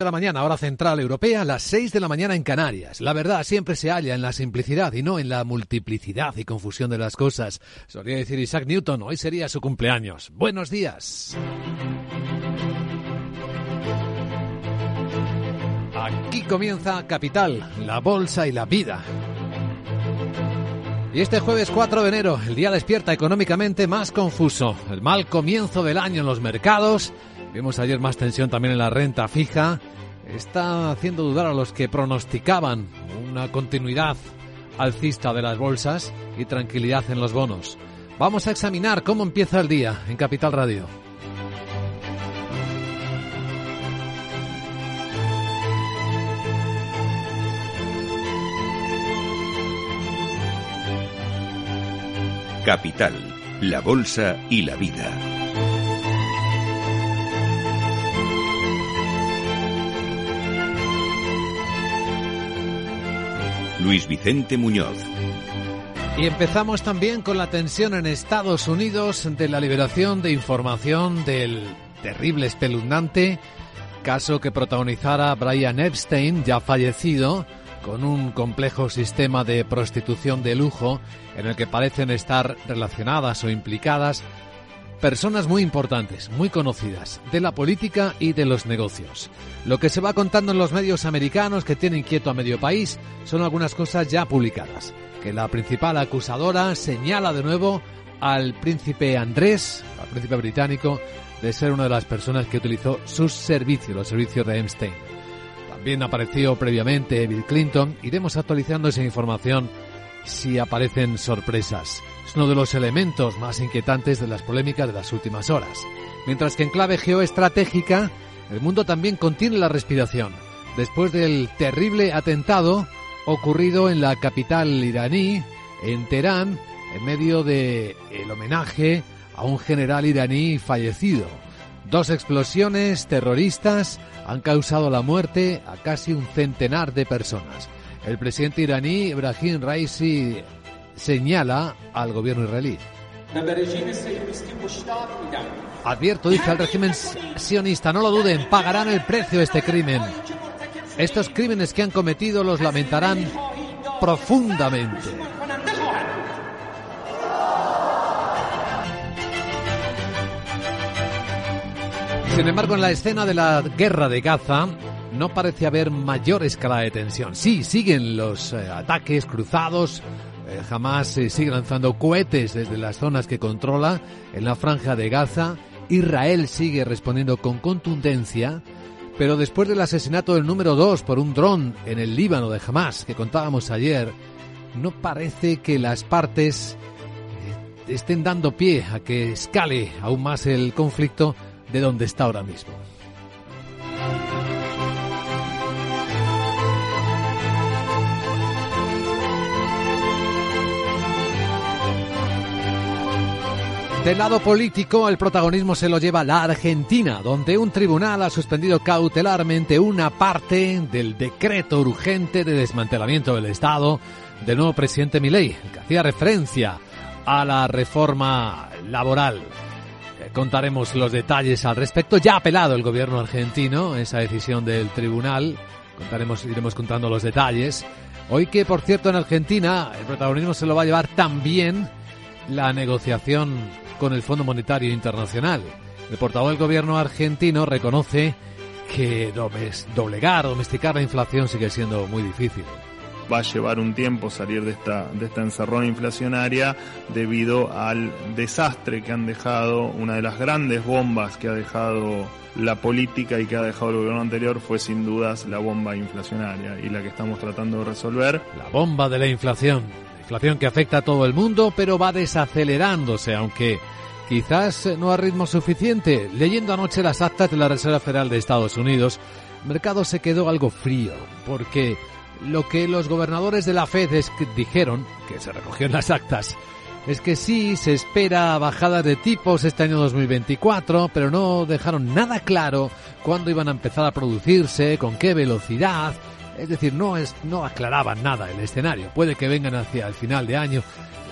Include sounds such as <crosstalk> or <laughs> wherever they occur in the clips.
de la mañana, hora central europea, las 6 de la mañana en Canarias. La verdad siempre se halla en la simplicidad y no en la multiplicidad y confusión de las cosas. Solía decir Isaac Newton, hoy sería su cumpleaños. Buenos días. Aquí comienza Capital, la bolsa y la vida. Y este jueves 4 de enero, el día despierta económicamente más confuso. El mal comienzo del año en los mercados Vimos ayer más tensión también en la renta fija. Está haciendo dudar a los que pronosticaban una continuidad alcista de las bolsas y tranquilidad en los bonos. Vamos a examinar cómo empieza el día en Capital Radio. Capital, la Bolsa y la Vida. Luis Vicente Muñoz. Y empezamos también con la tensión en Estados Unidos de la liberación de información del terrible, espeluznante caso que protagonizara Brian Epstein, ya fallecido, con un complejo sistema de prostitución de lujo en el que parecen estar relacionadas o implicadas personas muy importantes, muy conocidas, de la política y de los negocios. Lo que se va contando en los medios americanos que tienen quieto a medio país son algunas cosas ya publicadas. Que la principal acusadora señala de nuevo al príncipe Andrés, al príncipe británico, de ser una de las personas que utilizó sus servicios, los servicios de Epstein. También apareció previamente Bill Clinton. Iremos actualizando esa información si aparecen sorpresas. Es uno de los elementos más inquietantes de las polémicas de las últimas horas. Mientras que en clave geoestratégica, el mundo también contiene la respiración. Después del terrible atentado ocurrido en la capital iraní, en Teherán, en medio de homenaje a un general iraní fallecido. Dos explosiones terroristas han causado la muerte a casi un centenar de personas. El presidente iraní Ibrahim Raisi señala al gobierno israelí. Advierto, dice al régimen sionista, no lo duden, pagarán el precio de este crimen. Estos crímenes que han cometido los lamentarán profundamente. Sin embargo, en la escena de la guerra de Gaza, no parece haber mayor escala de tensión. Sí, siguen los eh, ataques cruzados, eh, jamás se sigue lanzando cohetes desde las zonas que controla en la franja de Gaza. Israel sigue respondiendo con contundencia, pero después del asesinato del número 2 por un dron en el Líbano de Hamas que contábamos ayer, no parece que las partes eh, estén dando pie a que escale aún más el conflicto de donde está ahora mismo. Del lado político, el protagonismo se lo lleva la Argentina, donde un tribunal ha suspendido cautelarmente una parte del decreto urgente de desmantelamiento del Estado del nuevo presidente Milei, que hacía referencia a la reforma laboral. Eh, contaremos los detalles al respecto. Ya ha apelado el gobierno argentino esa decisión del tribunal. Contaremos, iremos contando los detalles. Hoy que, por cierto, en Argentina el protagonismo se lo va a llevar también la negociación con el Fondo Monetario Internacional. El portavoz del gobierno argentino reconoce que doblegar, domesticar la inflación sigue siendo muy difícil. Va a llevar un tiempo salir de esta, de esta encerrona inflacionaria debido al desastre que han dejado, una de las grandes bombas que ha dejado la política y que ha dejado el gobierno anterior fue sin dudas la bomba inflacionaria y la que estamos tratando de resolver. La bomba de la inflación inflación que afecta a todo el mundo, pero va desacelerándose, aunque quizás no a ritmo suficiente. Leyendo anoche las actas de la Reserva Federal de Estados Unidos, el mercado se quedó algo frío, porque lo que los gobernadores de la Fed dijeron, que se recogió las actas, es que sí, se espera bajadas de tipos este año 2024, pero no dejaron nada claro cuándo iban a empezar a producirse, con qué velocidad, es decir, no, es, no aclaraban nada el escenario. Puede que vengan hacia el final de año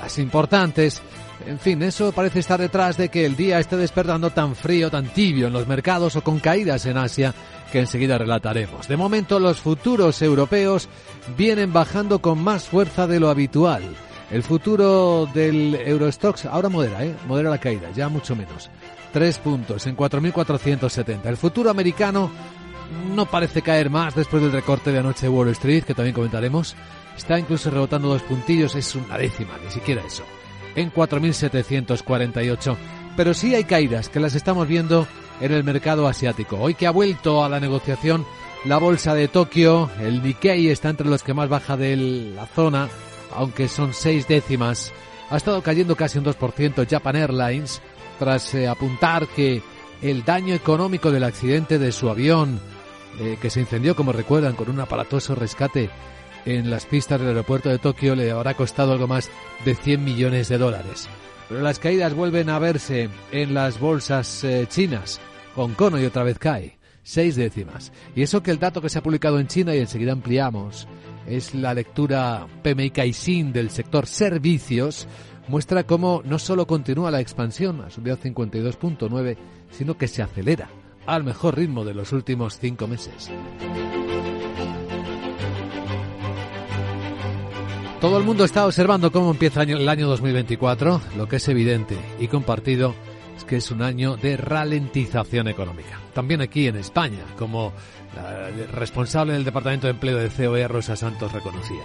las importantes. En fin, eso parece estar detrás de que el día esté despertando tan frío, tan tibio en los mercados o con caídas en Asia que enseguida relataremos. De momento los futuros europeos vienen bajando con más fuerza de lo habitual. El futuro del Eurostox ahora modera, ¿eh? modera la caída, ya mucho menos. Tres puntos en 4.470. El futuro americano no parece caer más después del recorte de anoche de Wall Street, que también comentaremos. Está incluso rebotando dos puntillos, es una décima, ni siquiera eso. En 4.748. Pero sí hay caídas, que las estamos viendo en el mercado asiático. Hoy que ha vuelto a la negociación la bolsa de Tokio, el Nikkei está entre los que más baja de la zona, aunque son seis décimas. Ha estado cayendo casi un 2% Japan Airlines tras eh, apuntar que el daño económico del accidente de su avión, eh, que se incendió, como recuerdan, con un aparatoso rescate en las pistas del aeropuerto de Tokio, le habrá costado algo más de 100 millones de dólares. Pero las caídas vuelven a verse en las bolsas eh, chinas. Hong Kong hoy otra vez cae, seis décimas. Y eso que el dato que se ha publicado en China y enseguida ampliamos es la lectura PMI Caixin del sector servicios, muestra cómo no solo continúa la expansión, ha subido a 52.9, sino que se acelera al mejor ritmo de los últimos cinco meses. Todo el mundo está observando cómo empieza el año 2024. Lo que es evidente y compartido es que es un año de ralentización económica. También aquí en España, como la responsable del Departamento de Empleo de COE, Rosa Santos, reconocía.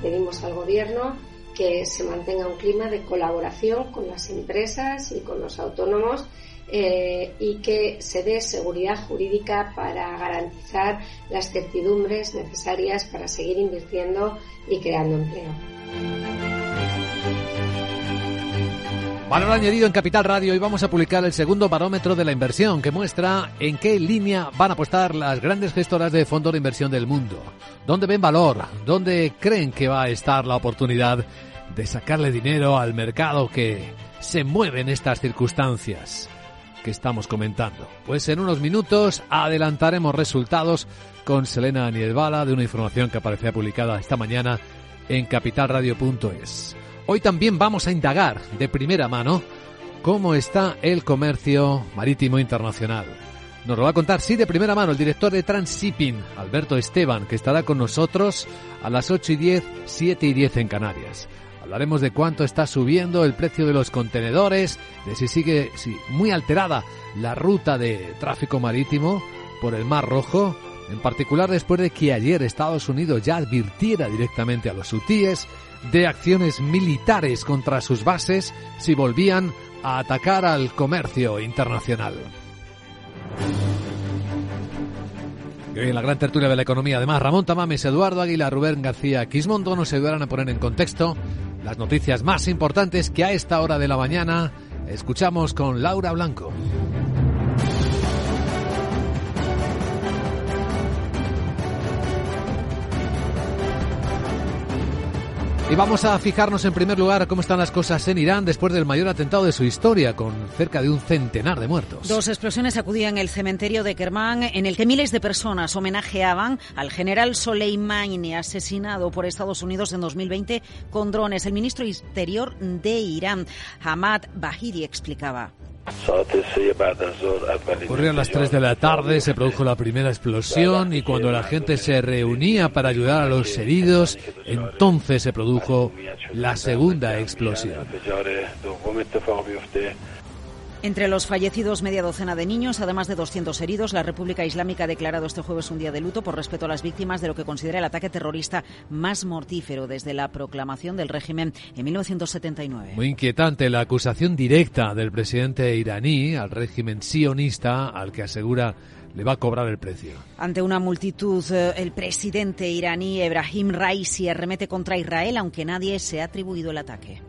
Pedimos al Gobierno que se mantenga un clima de colaboración con las empresas y con los autónomos eh, y que se dé seguridad jurídica para garantizar las certidumbres necesarias para seguir invirtiendo y creando empleo. Valor añadido en Capital Radio y vamos a publicar el segundo barómetro de la inversión que muestra en qué línea van a apostar las grandes gestoras de fondos de inversión del mundo. ¿Dónde ven valor? ¿Dónde creen que va a estar la oportunidad de sacarle dinero al mercado que se mueve en estas circunstancias? Que estamos comentando. Pues en unos minutos adelantaremos resultados con Selena Nielbala de una información que aparecía publicada esta mañana en capitalradio.es. Hoy también vamos a indagar de primera mano cómo está el comercio marítimo internacional. Nos lo va a contar, sí, de primera mano el director de Transshipping, Alberto Esteban, que estará con nosotros a las 8 y 10, 7 y 10 en Canarias. Hablaremos de cuánto está subiendo el precio de los contenedores, de si sigue muy alterada la ruta de tráfico marítimo por el Mar Rojo, en particular después de que ayer Estados Unidos ya advirtiera directamente a los hutíes de acciones militares contra sus bases si volvían a atacar al comercio internacional. Hoy en la gran tertulia de la economía, además, Ramón Tamames, Eduardo Aguilar, Rubén García Quismondo nos ayudarán a poner en contexto las noticias más importantes que a esta hora de la mañana escuchamos con Laura Blanco. Y vamos a fijarnos en primer lugar cómo están las cosas en Irán después del mayor atentado de su historia, con cerca de un centenar de muertos. Dos explosiones acudían el cementerio de Kermán, en el que miles de personas homenajeaban al general Soleimani, asesinado por Estados Unidos en 2020 con drones. El ministro Interior de Irán, Hamad Bahiri, explicaba. Ocurrió a las 3 de la tarde, se produjo la primera explosión y cuando la gente se reunía para ayudar a los heridos, entonces se produjo la segunda explosión. Entre los fallecidos, media docena de niños, además de 200 heridos. La República Islámica ha declarado este jueves un día de luto por respeto a las víctimas de lo que considera el ataque terrorista más mortífero desde la proclamación del régimen en 1979. Muy inquietante la acusación directa del presidente iraní al régimen sionista, al que asegura le va a cobrar el precio. Ante una multitud, eh, el presidente iraní Ebrahim Raisi arremete contra Israel, aunque nadie se ha atribuido el ataque.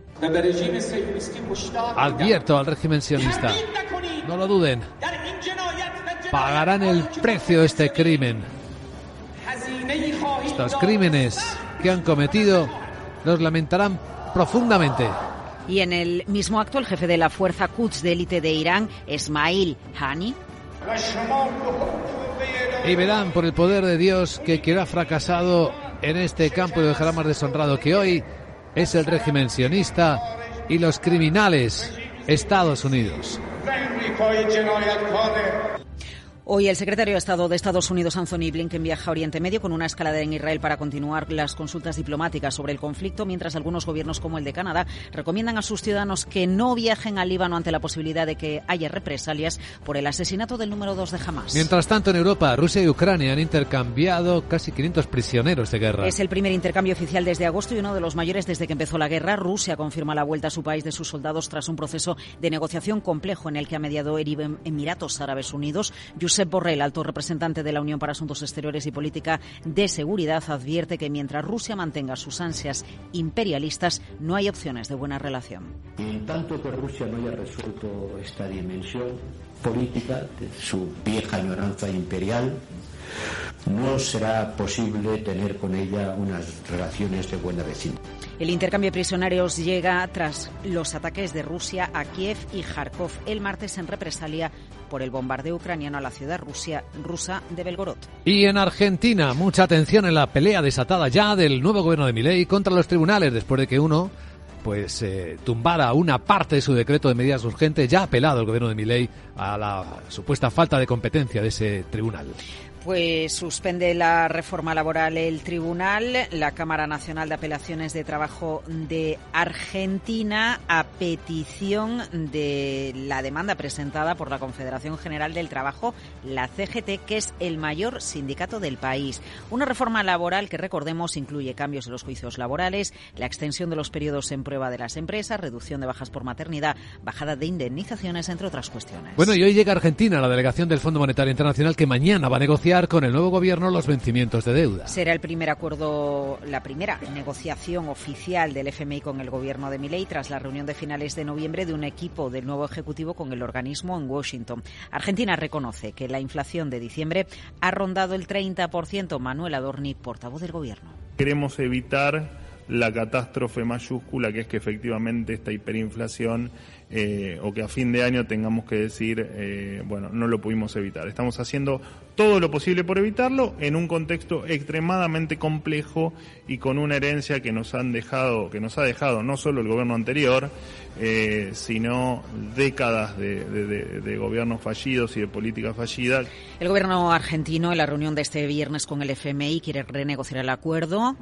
Advierto al régimen sionista. No lo duden. Pagarán el precio de este crimen. Estos crímenes que han cometido los lamentarán profundamente. Y en el mismo acto, el jefe de la fuerza Quds de élite de Irán, Esmail Hani, y verán por el poder de Dios que quien ha fracasado en este campo y dejará más deshonrado que hoy es el régimen sionista y los criminales Estados Unidos. Hoy el secretario de Estado de Estados Unidos, Anthony Blinken, viaja a Oriente Medio con una escalada en Israel para continuar las consultas diplomáticas sobre el conflicto, mientras algunos gobiernos como el de Canadá recomiendan a sus ciudadanos que no viajen al Líbano ante la posibilidad de que haya represalias por el asesinato del número dos de Hamas. Mientras tanto, en Europa, Rusia y Ucrania han intercambiado casi 500 prisioneros de guerra. Es el primer intercambio oficial desde agosto y uno de los mayores desde que empezó la guerra. Rusia confirma la vuelta a su país de sus soldados tras un proceso de negociación complejo en el que ha mediado Emiratos Árabes Unidos. Josep Borrell, alto representante de la Unión para Asuntos Exteriores y Política de Seguridad, advierte que mientras Rusia mantenga sus ansias imperialistas, no hay opciones de buena relación. En tanto que Rusia no haya resuelto esta dimensión política de su vieja añoranza imperial, no será posible tener con ella unas relaciones de buena vecina. El intercambio de prisioneros llega tras los ataques de Rusia a Kiev y Kharkov el martes en represalia por el bombardeo ucraniano a la ciudad rusa de Belgorod. Y en Argentina, mucha atención en la pelea desatada ya del nuevo gobierno de Milei contra los tribunales después de que uno pues eh, tumbara una parte de su decreto de medidas urgentes, ya ha apelado el gobierno de Milei a la supuesta falta de competencia de ese tribunal. Pues suspende la reforma laboral el tribunal, la Cámara Nacional de Apelaciones de Trabajo de Argentina, a petición de la demanda presentada por la Confederación General del Trabajo, la CGT, que es el mayor sindicato del país. Una reforma laboral que, recordemos, incluye cambios en los juicios laborales, la extensión de los periodos en prueba de las empresas, reducción de bajas por maternidad, bajada de indemnizaciones, entre otras cuestiones. Bueno, y hoy llega a Argentina la delegación del Fondo Monetario Internacional que mañana va a negociar con el nuevo gobierno los vencimientos de deuda. Será el primer acuerdo, la primera negociación oficial del FMI con el gobierno de Milei tras la reunión de finales de noviembre de un equipo del nuevo ejecutivo con el organismo en Washington. Argentina reconoce que la inflación de diciembre ha rondado el 30%. Manuel Adorni, portavoz del gobierno. Queremos evitar la catástrofe mayúscula que es que efectivamente esta hiperinflación eh, o que a fin de año tengamos que decir, eh, bueno, no lo pudimos evitar. Estamos haciendo todo lo posible por evitarlo en un contexto extremadamente complejo y con una herencia que nos han dejado, que nos ha dejado no solo el gobierno anterior, eh, sino décadas de, gobiernos fallidos y de políticas fallidas. El gobierno argentino, en la reunión de este viernes con el FMI, quiere renegociar el acuerdo.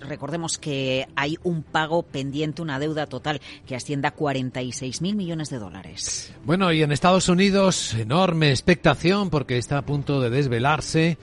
recordemos que hay un pago pendiente, una deuda total que asciende a 46 mil millones de dólares. Bueno, y en Estados Unidos, enorme expectación porque está a punto de desvelarse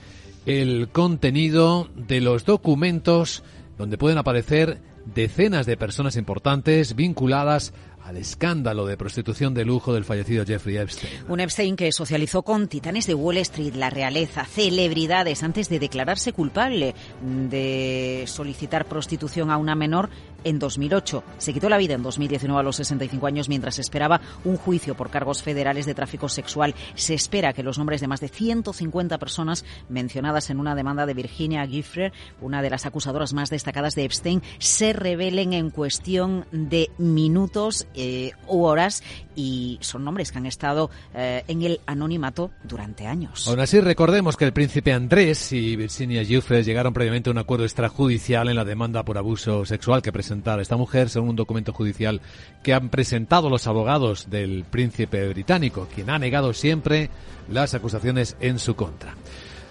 el contenido de los documentos donde pueden aparecer decenas de personas importantes vinculadas al escándalo de prostitución de lujo del fallecido Jeffrey Epstein. Un Epstein que socializó con titanes de Wall Street, la realeza, celebridades, antes de declararse culpable de solicitar prostitución a una menor en 2008. Se quitó la vida en 2019 a los 65 años mientras esperaba un juicio por cargos federales de tráfico sexual. Se espera que los nombres de más de 150 personas mencionadas en una demanda de Virginia Gifford, una de las acusadoras más destacadas de Epstein, se revelen en cuestión de minutos eh, u horas y son nombres que han estado eh, en el anonimato durante años. Aún así, recordemos que el príncipe Andrés y Virginia Giuffre llegaron previamente a un acuerdo extrajudicial en la demanda por abuso sexual que presentaba esta mujer, según un documento judicial que han presentado los abogados del príncipe británico, quien ha negado siempre las acusaciones en su contra.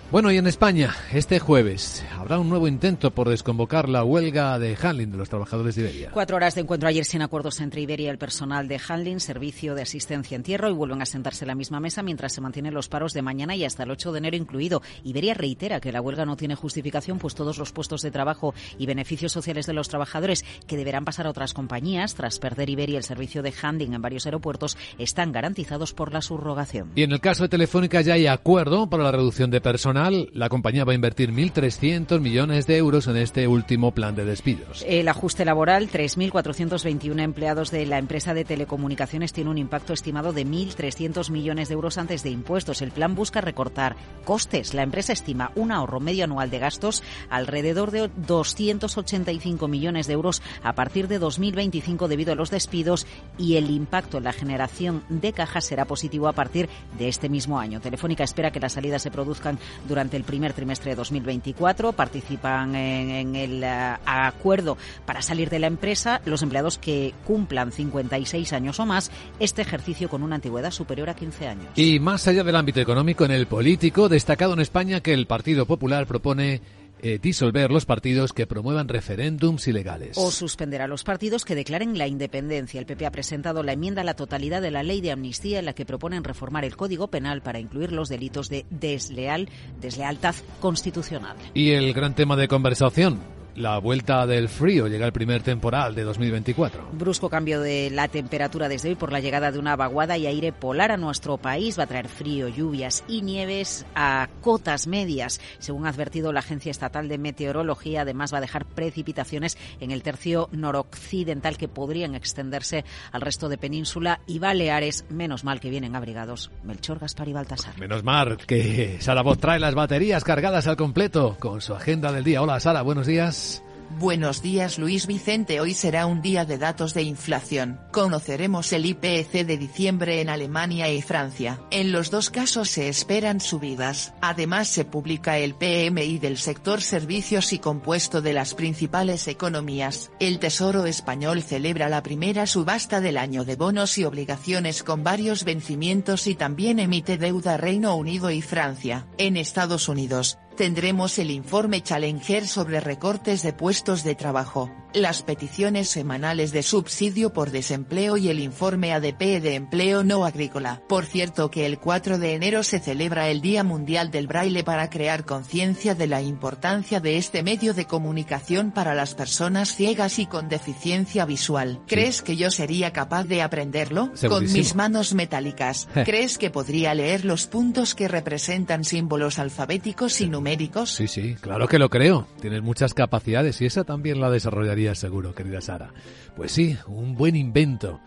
Bueno, y en España, este jueves habrá un nuevo intento por desconvocar la huelga de handling de los trabajadores de Iberia. Cuatro horas de encuentro ayer sin acuerdos entre Iberia y el personal de handling, servicio de asistencia en tierra, y vuelven a sentarse en la misma mesa mientras se mantienen los paros de mañana y hasta el 8 de enero incluido. Iberia reitera que la huelga no tiene justificación, pues todos los puestos de trabajo y beneficios sociales de los trabajadores que deberán pasar a otras compañías tras perder Iberia el servicio de handling en varios aeropuertos están garantizados por la subrogación. Y en el caso de Telefónica ya hay acuerdo para la reducción de personal la compañía va a invertir 1.300 millones de euros en este último plan de despidos. El ajuste laboral, 3.421 empleados de la empresa de telecomunicaciones, tiene un impacto estimado de 1.300 millones de euros antes de impuestos. El plan busca recortar costes. La empresa estima un ahorro medio anual de gastos alrededor de 285 millones de euros a partir de 2025 debido a los despidos y el impacto en la generación de cajas será positivo a partir de este mismo año. Telefónica espera que las salidas se produzcan durante el primer trimestre de 2024. Participan en, el eh, acuerdo para salir de la empresa los empleados que cumplan 56 años o más este ejercicio con una antigüedad superior a 15 años. Y más allá del ámbito económico, en el político, destacado en España que el Partido Popular propone eh, disolver los partidos que promuevan referéndums ilegales. O suspender a los partidos que declaren la independencia. El PP ha presentado la enmienda a la totalidad de la ley de amnistía en la que proponen reformar el Código Penal para incluir los delitos de desleal, deslealtad constitucional. Y el gran tema de conversación, la vuelta del frío llega el primer temporal de 2024. Brusco cambio de la temperatura desde hoy por la llegada de una vaguada y aire polar a nuestro país. Va a traer frío, lluvias y nieves a cotas medias. Según ha advertido la Agencia Estatal de Meteorología, además va a dejar precipitaciones en el tercio noroccidental que podrían extenderse al resto de península y Baleares. Menos mal que vienen abrigados Melchor, Gaspar y Baltasar. Menos mal que Sara Voz trae las baterías cargadas al completo con su agenda del día. Hola Sara, buenos días. Buenos días Luis Vicente, hoy será un día de datos de inflación. Conoceremos el IPC de diciembre en Alemania y Francia. En los dos casos se esperan subidas. Además se publica el PMI del sector servicios y compuesto de las principales economías. El Tesoro español celebra la primera subasta del año de bonos y obligaciones con varios vencimientos y también emite deuda Reino Unido y Francia. En Estados Unidos, tendremos el informe Challenger sobre recortes de puestos de trabajo, las peticiones semanales de subsidio por desempleo y el informe ADP de empleo no agrícola. Por cierto que el 4 de enero se celebra el Día Mundial del Braille para crear conciencia de la importancia de este medio de comunicación para las personas ciegas y con deficiencia visual. ¿Crees que yo sería capaz de aprenderlo? Con mis manos metálicas. <laughs> ¿Crees que podría leer los puntos que representan símbolos alfabéticos y numéricos? Sí, sí, claro que lo creo. Tienes muchas capacidades y esa también la desarrollaría seguro, querida Sara. Pues sí, un buen invento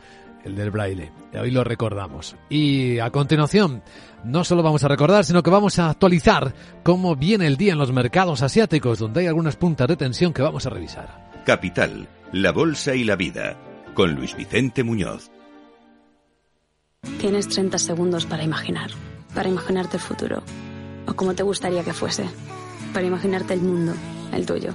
el del braille. Hoy lo recordamos. Y a continuación, no solo vamos a recordar, sino que vamos a actualizar cómo viene el día en los mercados asiáticos, donde hay algunas puntas de tensión que vamos a revisar. Capital, la Bolsa y la Vida, con Luis Vicente Muñoz. Tienes 30 segundos para imaginar, para imaginarte el futuro o como te gustaría que fuese, para imaginarte el mundo, el tuyo,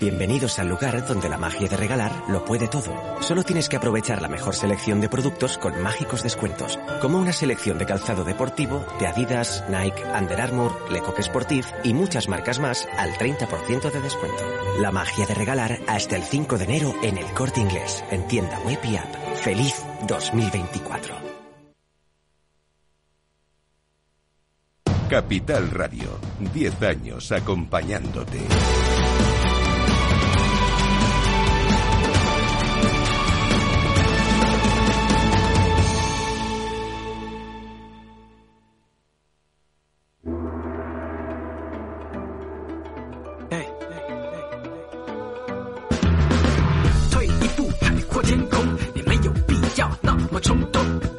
Bienvenidos al lugar donde la magia de regalar lo puede todo. Solo tienes que aprovechar la mejor selección de productos con mágicos descuentos, como una selección de calzado deportivo de Adidas, Nike, Under Armour, Lecoq Sportif y muchas marcas más al 30% de descuento. La magia de regalar hasta el 5 de enero en el Corte Inglés, en tienda web y app. ¡Feliz 2024! Capital Radio, 10 años acompañándote.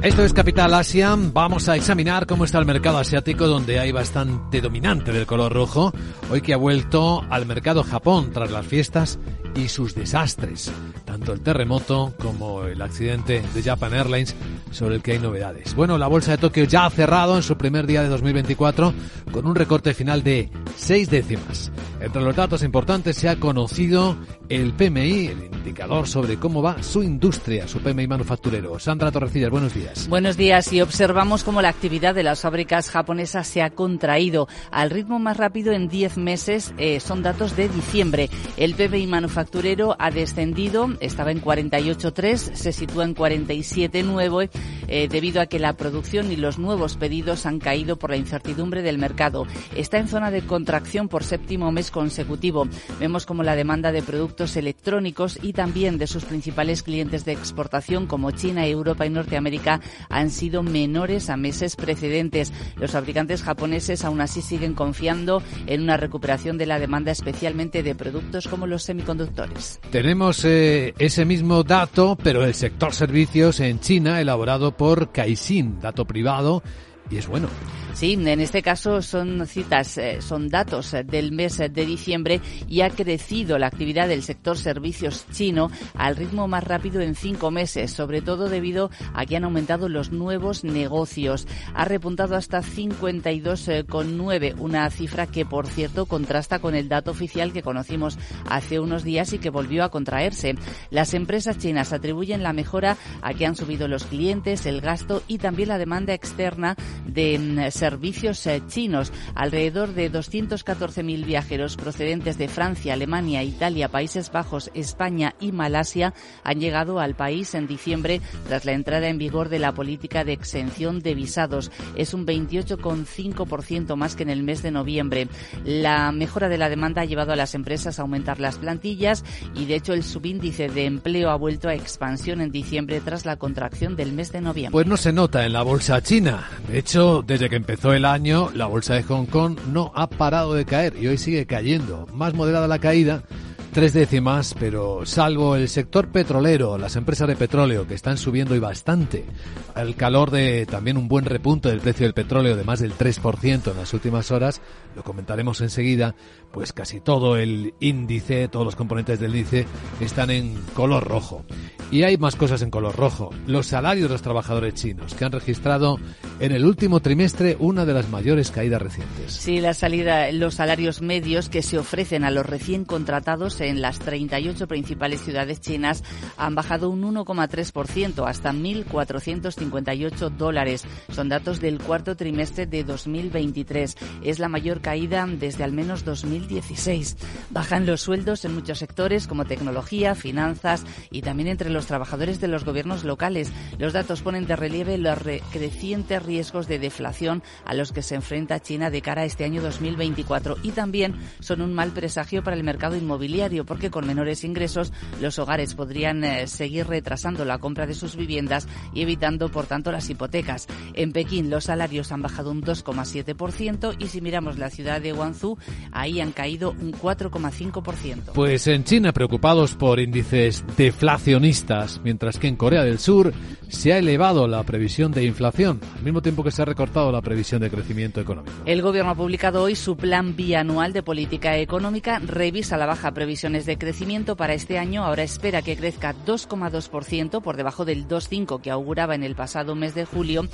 Esto es Capital Asia. Vamos a examinar cómo está el mercado asiático, donde hay bastante dominante del color rojo, hoy que ha vuelto al mercado Japón tras las fiestas y sus desastres, tanto el terremoto como el accidente de Japan Airlines, sobre el que hay novedades. Bueno, la bolsa de Tokio ya ha cerrado en su primer día de 2024 con un recorte final de seis décimas. Entre los datos importantes se ha conocido el PMI, indicador sobre cómo va su industria, su PMI manufacturero. Sandra Torrecillas, buenos días. Buenos días y observamos cómo la actividad de las fábricas japonesas se ha contraído al ritmo más rápido en 10 meses. Eh, son datos de diciembre. El PMI manufacturero ha descendido, estaba en 48,3, se sitúa en 47,9 eh, debido a que la producción y los nuevos pedidos han caído por la incertidumbre del mercado. Está en zona de contracción por séptimo mes consecutivo. Vemos como la demanda de productos electrónicos y y también de sus principales clientes de exportación como China, Europa y Norteamérica han sido menores a meses precedentes. Los fabricantes japoneses aún así siguen confiando en una recuperación de la demanda, especialmente de productos como los semiconductores. Tenemos eh, ese mismo dato, pero el sector servicios en China, elaborado por Caixin, dato privado, y es bueno. Sí, en este caso son citas, eh, son datos eh, del mes de diciembre y ha crecido la actividad del sector servicios chino al ritmo más rápido en cinco meses, sobre todo debido a que han aumentado los nuevos negocios. Ha repuntado hasta 52,9, una cifra que, por cierto, contrasta con el dato oficial que conocimos hace unos días y que volvió a contraerse. Las empresas chinas atribuyen la mejora a que han subido los clientes, el gasto y también la demanda externa de mm, servicios eh, chinos. Alrededor de 214.000 viajeros procedentes de Francia, Alemania, Italia, Países Bajos, España y Malasia han llegado al país en diciembre tras la entrada en vigor de la política de exención de visados. Es un 28,5% más que en el mes de noviembre. La mejora de la demanda ha llevado a las empresas a aumentar las plantillas y, de hecho, el subíndice de empleo ha vuelto a expansión en diciembre tras la contracción del mes de noviembre. Pues no se nota en la bolsa china. De hecho, desde que empezó el año, la bolsa de Hong Kong no ha parado de caer y hoy sigue cayendo. Más moderada la caída, tres décimas, pero salvo el sector petrolero, las empresas de petróleo que están subiendo y bastante, al calor de también un buen repunto del precio del petróleo de más del 3% en las últimas horas, lo comentaremos enseguida, pues casi todo el índice, todos los componentes del índice están en color rojo. Y hay más cosas en color rojo. Los salarios de los trabajadores chinos, que han registrado en el último trimestre una de las mayores caídas recientes. Sí, la salida, los salarios medios que se ofrecen a los recién contratados en las 38 principales ciudades chinas han bajado un 1,3% hasta 1.458 dólares. Son datos del cuarto trimestre de 2023. Es la mayor caída desde al menos 2016. Bajan los sueldos en muchos sectores como tecnología, finanzas y también entre los trabajadores de los gobiernos locales. Los datos ponen de relieve los crecientes riesgos de deflación a los que se enfrenta China de cara a este año 2024 y también son un mal presagio para el mercado inmobiliario porque con menores ingresos los hogares podrían eh, seguir retrasando la compra de sus viviendas y evitando por tanto las hipotecas. En Pekín los salarios han bajado un 2,7% y si miramos la ciudad de Guangzhou ahí caído un 4,5%. Pues en China preocupados por índices deflacionistas mientras que en Corea del Sur se ha elevado la previsión de inflación, al mismo tiempo que se ha recortado la previsión de crecimiento económico. El gobierno ha publicado hoy su plan bianual de política económica, revisa la baja previsiones de crecimiento para este año, ahora espera que crezca 2,2% por debajo del 2,5 que auguraba en el pasado mes de julio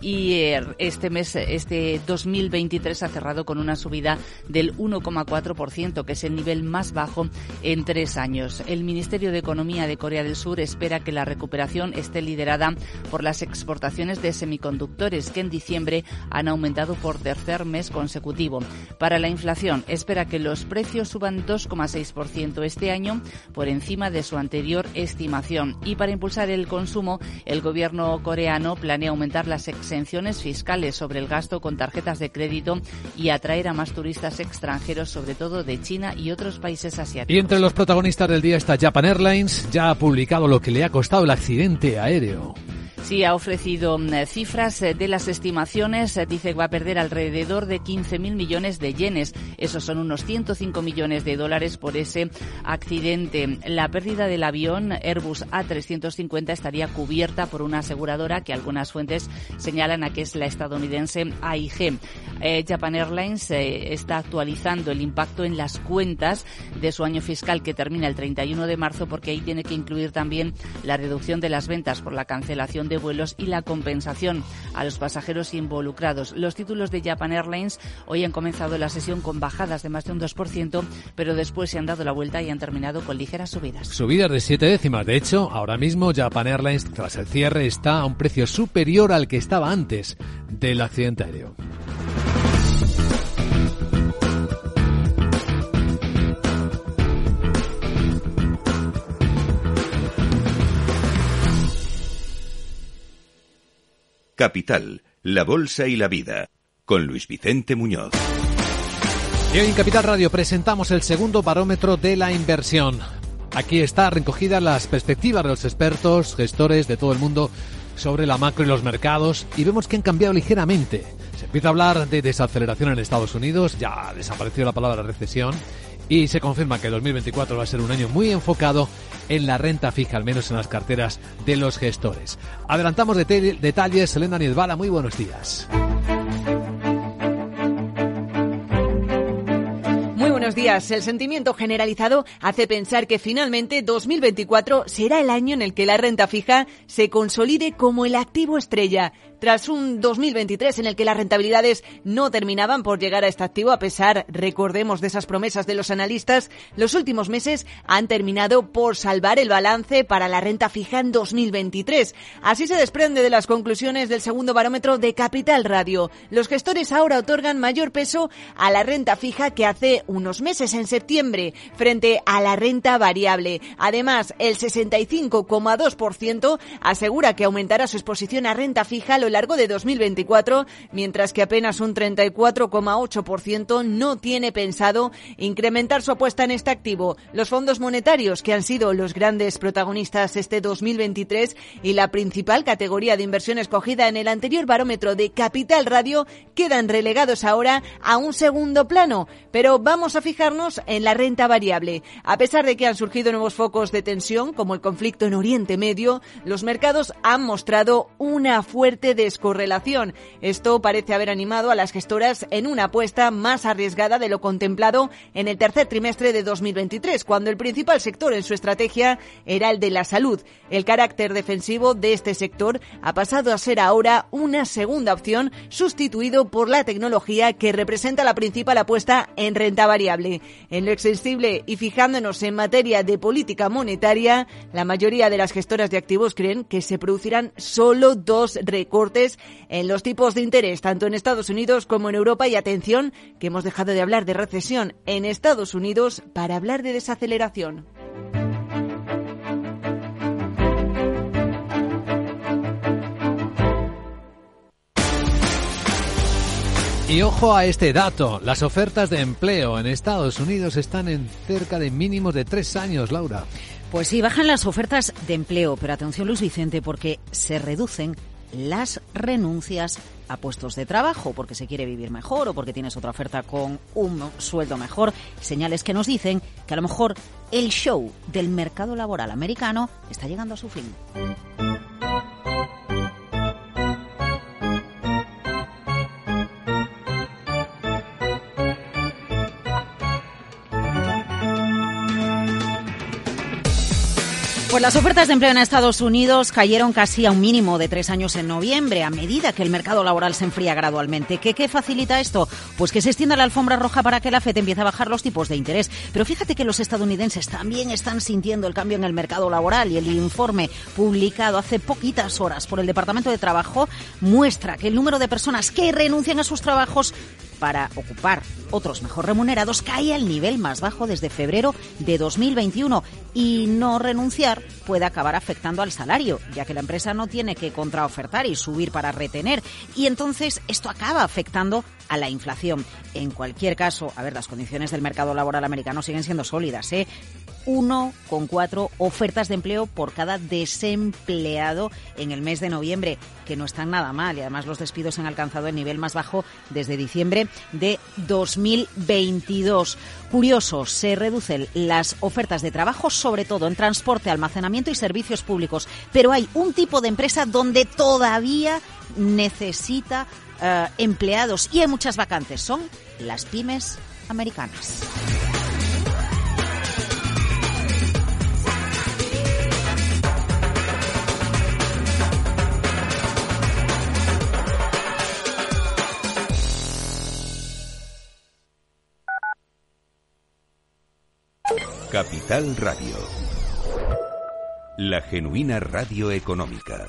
y eh, este mes, este 2023 ha cerrado con una subida del 1,4%, que es el nivel más bajo en tres años. El Ministerio de Economía de Corea del Sur espera que la recuperación esté liderada por las exportaciones de semiconductores, que en diciembre han aumentado por tercer mes consecutivo. Para la inflación, espera que los precios suban 2,6% este año, por encima de su anterior estimación. Y para impulsar el consumo, el gobierno coreano planea aumentar las exenciones fiscales sobre el gasto con tarjetas de crédito y atraer a más turistas extranjeros, sobre todo de China y otros países asiáticos. Y entre los protagonistas del día está Japan Airlines, ya ha publicado lo que le ha costado el accidente aéreo. tomorrow. Sí, ha ofrecido mm, cifras eh, de las estimaciones. Eh, dice que va a perder alrededor de 15.000 millones de yenes. Esos son unos 105 millones de dólares por ese accidente. La pérdida del avión Airbus A350 estaría cubierta por una aseguradora que algunas fuentes señalan a que es la estadounidense AIG. Eh, Japan Airlines está actualizando el impacto en las cuentas de su año fiscal que termina el 31 de marzo porque ahí tiene que incluir también la reducción de las ventas por la cancelación de vuelos y la compensación a los pasajeros involucrados. Los títulos de Japan Airlines hoy han comenzado la sesión con bajadas de más de un 2%, pero después se han dado la vuelta y han terminado con ligeras subidas. Subidas de siete décimas. De hecho, ahora mismo Japan Airlines, tras el cierre, está a un precio superior al que estaba antes del accidente aéreo. Capital, la Bolsa y la Vida, con Luis Vicente Muñoz. Y hoy en Capital Radio presentamos el segundo barómetro de la inversión. Aquí está recogida las perspectivas de los expertos, gestores de todo el mundo sobre la macro y los mercados y vemos que han cambiado ligeramente. Se empieza a hablar de desaceleración en Estados Unidos, ya desapareció la palabra recesión y se confirma que 2024 va a ser un año muy enfocado en la renta fija, al menos en las carteras de los gestores. Adelantamos detalles, Elena Niedbala, muy buenos días. buenos días. El sentimiento generalizado hace pensar que finalmente 2024 será el año en el que la renta fija se consolide como el activo estrella. Tras un 2023 en el que las rentabilidades no terminaban por llegar a este activo, a pesar, recordemos, de esas promesas de los analistas, los últimos meses han terminado por salvar el balance para la renta fija en 2023. Así se desprende de las conclusiones del segundo barómetro de Capital Radio. Los gestores ahora otorgan mayor peso a la renta fija que hace unos meses, en septiembre, frente a la renta variable. Además, el 65,2% asegura que aumentará su exposición a renta fija lo largo de 2024, mientras que apenas un 34,8% no tiene pensado incrementar su apuesta en este activo. Los fondos monetarios, que han sido los grandes protagonistas este 2023 y la principal categoría de inversión escogida en el anterior barómetro de Capital Radio, quedan relegados ahora a un segundo plano. Pero vamos a fijarnos en la renta variable. A pesar de que han surgido nuevos focos de tensión, como el conflicto en Oriente Medio, los mercados han mostrado una fuerte descorrelación. Esto parece haber animado a las gestoras en una apuesta más arriesgada de lo contemplado en el tercer trimestre de 2023, cuando el principal sector en su estrategia era el de la salud. El carácter defensivo de este sector ha pasado a ser ahora una segunda opción, sustituido por la tecnología que representa la principal apuesta en renta variable. En lo extensible y fijándonos en materia de política monetaria, la mayoría de las gestoras de activos creen que se producirán solo dos recortes en los tipos de interés, tanto en Estados Unidos como en Europa. Y atención, que hemos dejado de hablar de recesión en Estados Unidos para hablar de desaceleración. Y ojo a este dato, las ofertas de empleo en Estados Unidos están en cerca de mínimos de tres años, Laura. Pues sí, bajan las ofertas de empleo, pero atención Luis Vicente, porque se reducen las renuncias a puestos de trabajo porque se quiere vivir mejor o porque tienes otra oferta con un sueldo mejor. Señales que nos dicen que a lo mejor el show del mercado laboral americano está llegando a su fin. Pues las ofertas de empleo en Estados Unidos cayeron casi a un mínimo de tres años en noviembre, a medida que el mercado laboral se enfría gradualmente. ¿Qué, ¿Qué facilita esto? Pues que se extienda la alfombra roja para que la FED empiece a bajar los tipos de interés. Pero fíjate que los estadounidenses también están sintiendo el cambio en el mercado laboral y el informe publicado hace poquitas horas por el Departamento de Trabajo muestra que el número de personas que renuncian a sus trabajos para ocupar otros mejor remunerados cae al nivel más bajo desde febrero de 2021 y no renunciar puede acabar afectando al salario, ya que la empresa no tiene que contraofertar y subir para retener. Y entonces esto acaba afectando a la inflación. En cualquier caso, a ver, las condiciones del mercado laboral americano siguen siendo sólidas, ¿eh? 1,4 ofertas de empleo por cada desempleado en el mes de noviembre, que no están nada mal y además los despidos han alcanzado el nivel más bajo desde diciembre de 2022. Curioso, se reducen las ofertas de trabajo, sobre todo en transporte, almacenamiento y servicios públicos, pero hay un tipo de empresa donde todavía necesita eh, empleados y hay muchas vacantes, son las pymes americanas. Capital Radio. La genuina radio económica.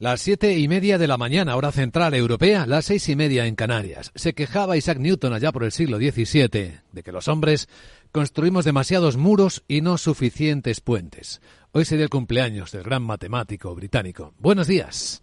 Las siete y media de la mañana, hora central europea, las seis y media en Canarias. Se quejaba Isaac Newton allá por el siglo XVII de que los hombres construimos demasiados muros y no suficientes puentes. Hoy sería el cumpleaños del gran matemático británico. Buenos días.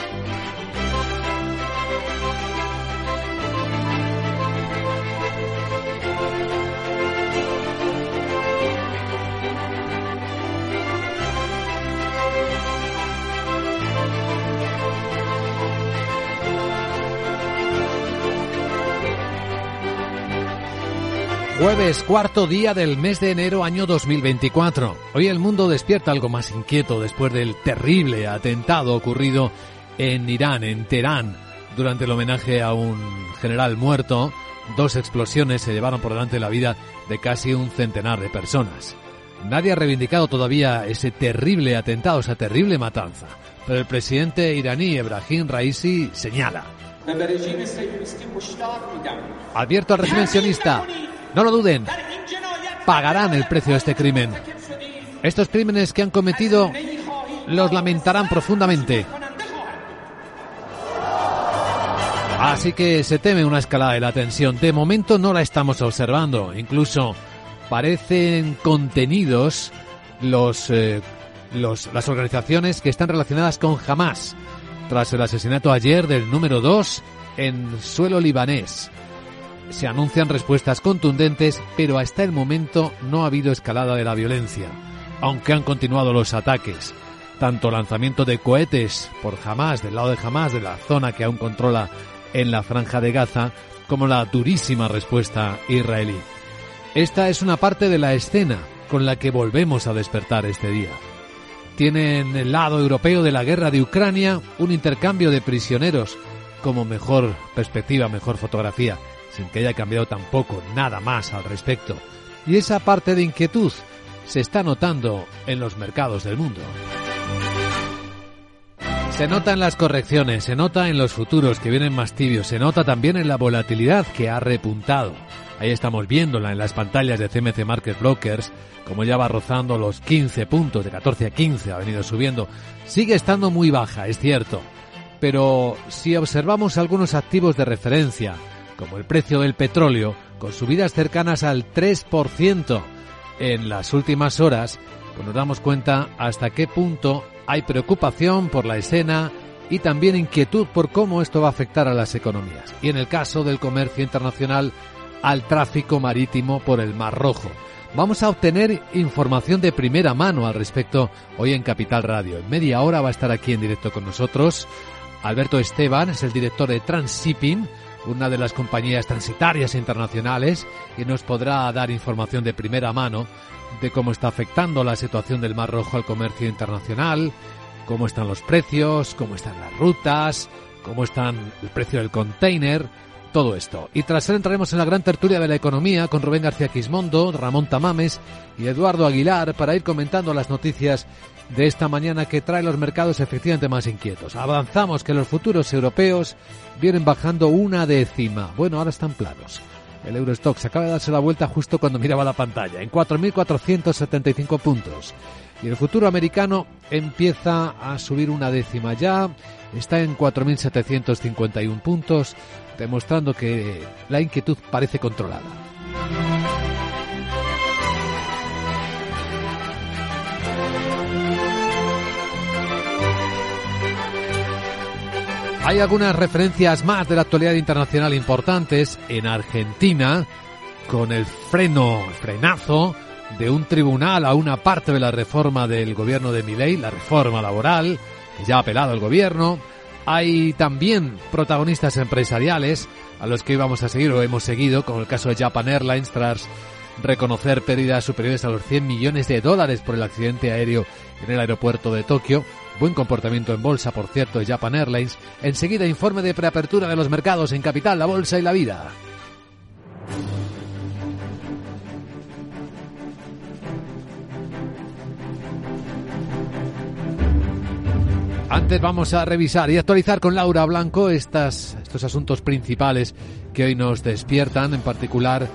Jueves, cuarto día del mes de enero año 2024. Hoy el mundo despierta algo más inquieto después del terrible atentado ocurrido en Irán, en Teherán, durante el homenaje a un general muerto. Dos explosiones se llevaron por delante la vida de casi un centenar de personas. Nadie ha reivindicado todavía ese terrible atentado, esa terrible matanza. Pero el presidente iraní Ebrahim Raisi señala. Advierto al régimen no lo duden, pagarán el precio de este crimen. Estos crímenes que han cometido los lamentarán profundamente. Así que se teme una escalada de la tensión. De momento no la estamos observando. Incluso parecen contenidos los, eh, los, las organizaciones que están relacionadas con Hamas tras el asesinato ayer del número 2 en suelo libanés. Se anuncian respuestas contundentes, pero hasta el momento no ha habido escalada de la violencia, aunque han continuado los ataques. Tanto lanzamiento de cohetes por Hamas, del lado de Hamas, de la zona que aún controla en la franja de Gaza, como la durísima respuesta israelí. Esta es una parte de la escena con la que volvemos a despertar este día. Tiene en el lado europeo de la guerra de Ucrania un intercambio de prisioneros como mejor perspectiva, mejor fotografía sin que haya cambiado tampoco nada más al respecto. Y esa parte de inquietud se está notando en los mercados del mundo. Se nota en las correcciones, se nota en los futuros que vienen más tibios, se nota también en la volatilidad que ha repuntado. Ahí estamos viéndola en las pantallas de CMC Market Brokers, como ya va rozando los 15 puntos, de 14 a 15 ha venido subiendo. Sigue estando muy baja, es cierto, pero si observamos algunos activos de referencia, como el precio del petróleo, con subidas cercanas al 3% en las últimas horas, pues nos damos cuenta hasta qué punto hay preocupación por la escena y también inquietud por cómo esto va a afectar a las economías. Y en el caso del comercio internacional, al tráfico marítimo por el Mar Rojo. Vamos a obtener información de primera mano al respecto hoy en Capital Radio. En media hora va a estar aquí en directo con nosotros Alberto Esteban, es el director de Transshipping, una de las compañías transitarias internacionales, y nos podrá dar información de primera mano de cómo está afectando la situación del Mar Rojo al comercio internacional, cómo están los precios, cómo están las rutas, cómo están el precio del container, todo esto. Y tras él entraremos en la gran tertulia de la economía con Rubén García Quismondo, Ramón Tamames y Eduardo Aguilar para ir comentando las noticias de esta mañana que trae los mercados efectivamente más inquietos. Avanzamos que los futuros europeos vienen bajando una décima. Bueno, ahora están planos. El Eurostock acaba de darse la vuelta justo cuando miraba la pantalla, en 4.475 puntos. Y el futuro americano empieza a subir una décima ya, está en 4.751 puntos, demostrando que la inquietud parece controlada. Hay algunas referencias más de la actualidad internacional importantes en Argentina, con el freno, el frenazo de un tribunal a una parte de la reforma del gobierno de Milei, la reforma laboral, que ya ha apelado el gobierno. Hay también protagonistas empresariales a los que íbamos a seguir o hemos seguido, como el caso de Japan Airlines tras reconocer pérdidas superiores a los 100 millones de dólares por el accidente aéreo en el aeropuerto de Tokio. Buen comportamiento en bolsa, por cierto, de Japan Airlines. Enseguida informe de preapertura de los mercados en capital, la bolsa y la vida. Antes vamos a revisar y actualizar con Laura Blanco estas, estos asuntos principales que hoy nos despiertan, en particular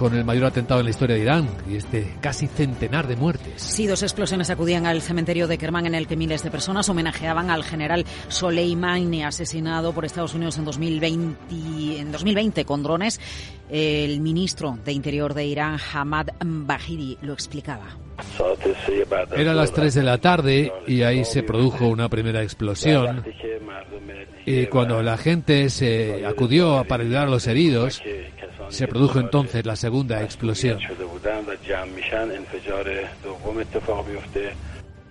con el mayor atentado en la historia de Irán y este casi centenar de muertes. Sí, dos explosiones acudían al cementerio de Kermán en el que miles de personas homenajeaban al general Soleimani asesinado por Estados Unidos en 2020, en 2020 con drones. El ministro de Interior de Irán, Hamad Bahidi, lo explicaba. Era las 3 de la tarde y ahí se produjo una primera explosión. Y cuando la gente se acudió para ayudar a los heridos, se produjo entonces la segunda explosión.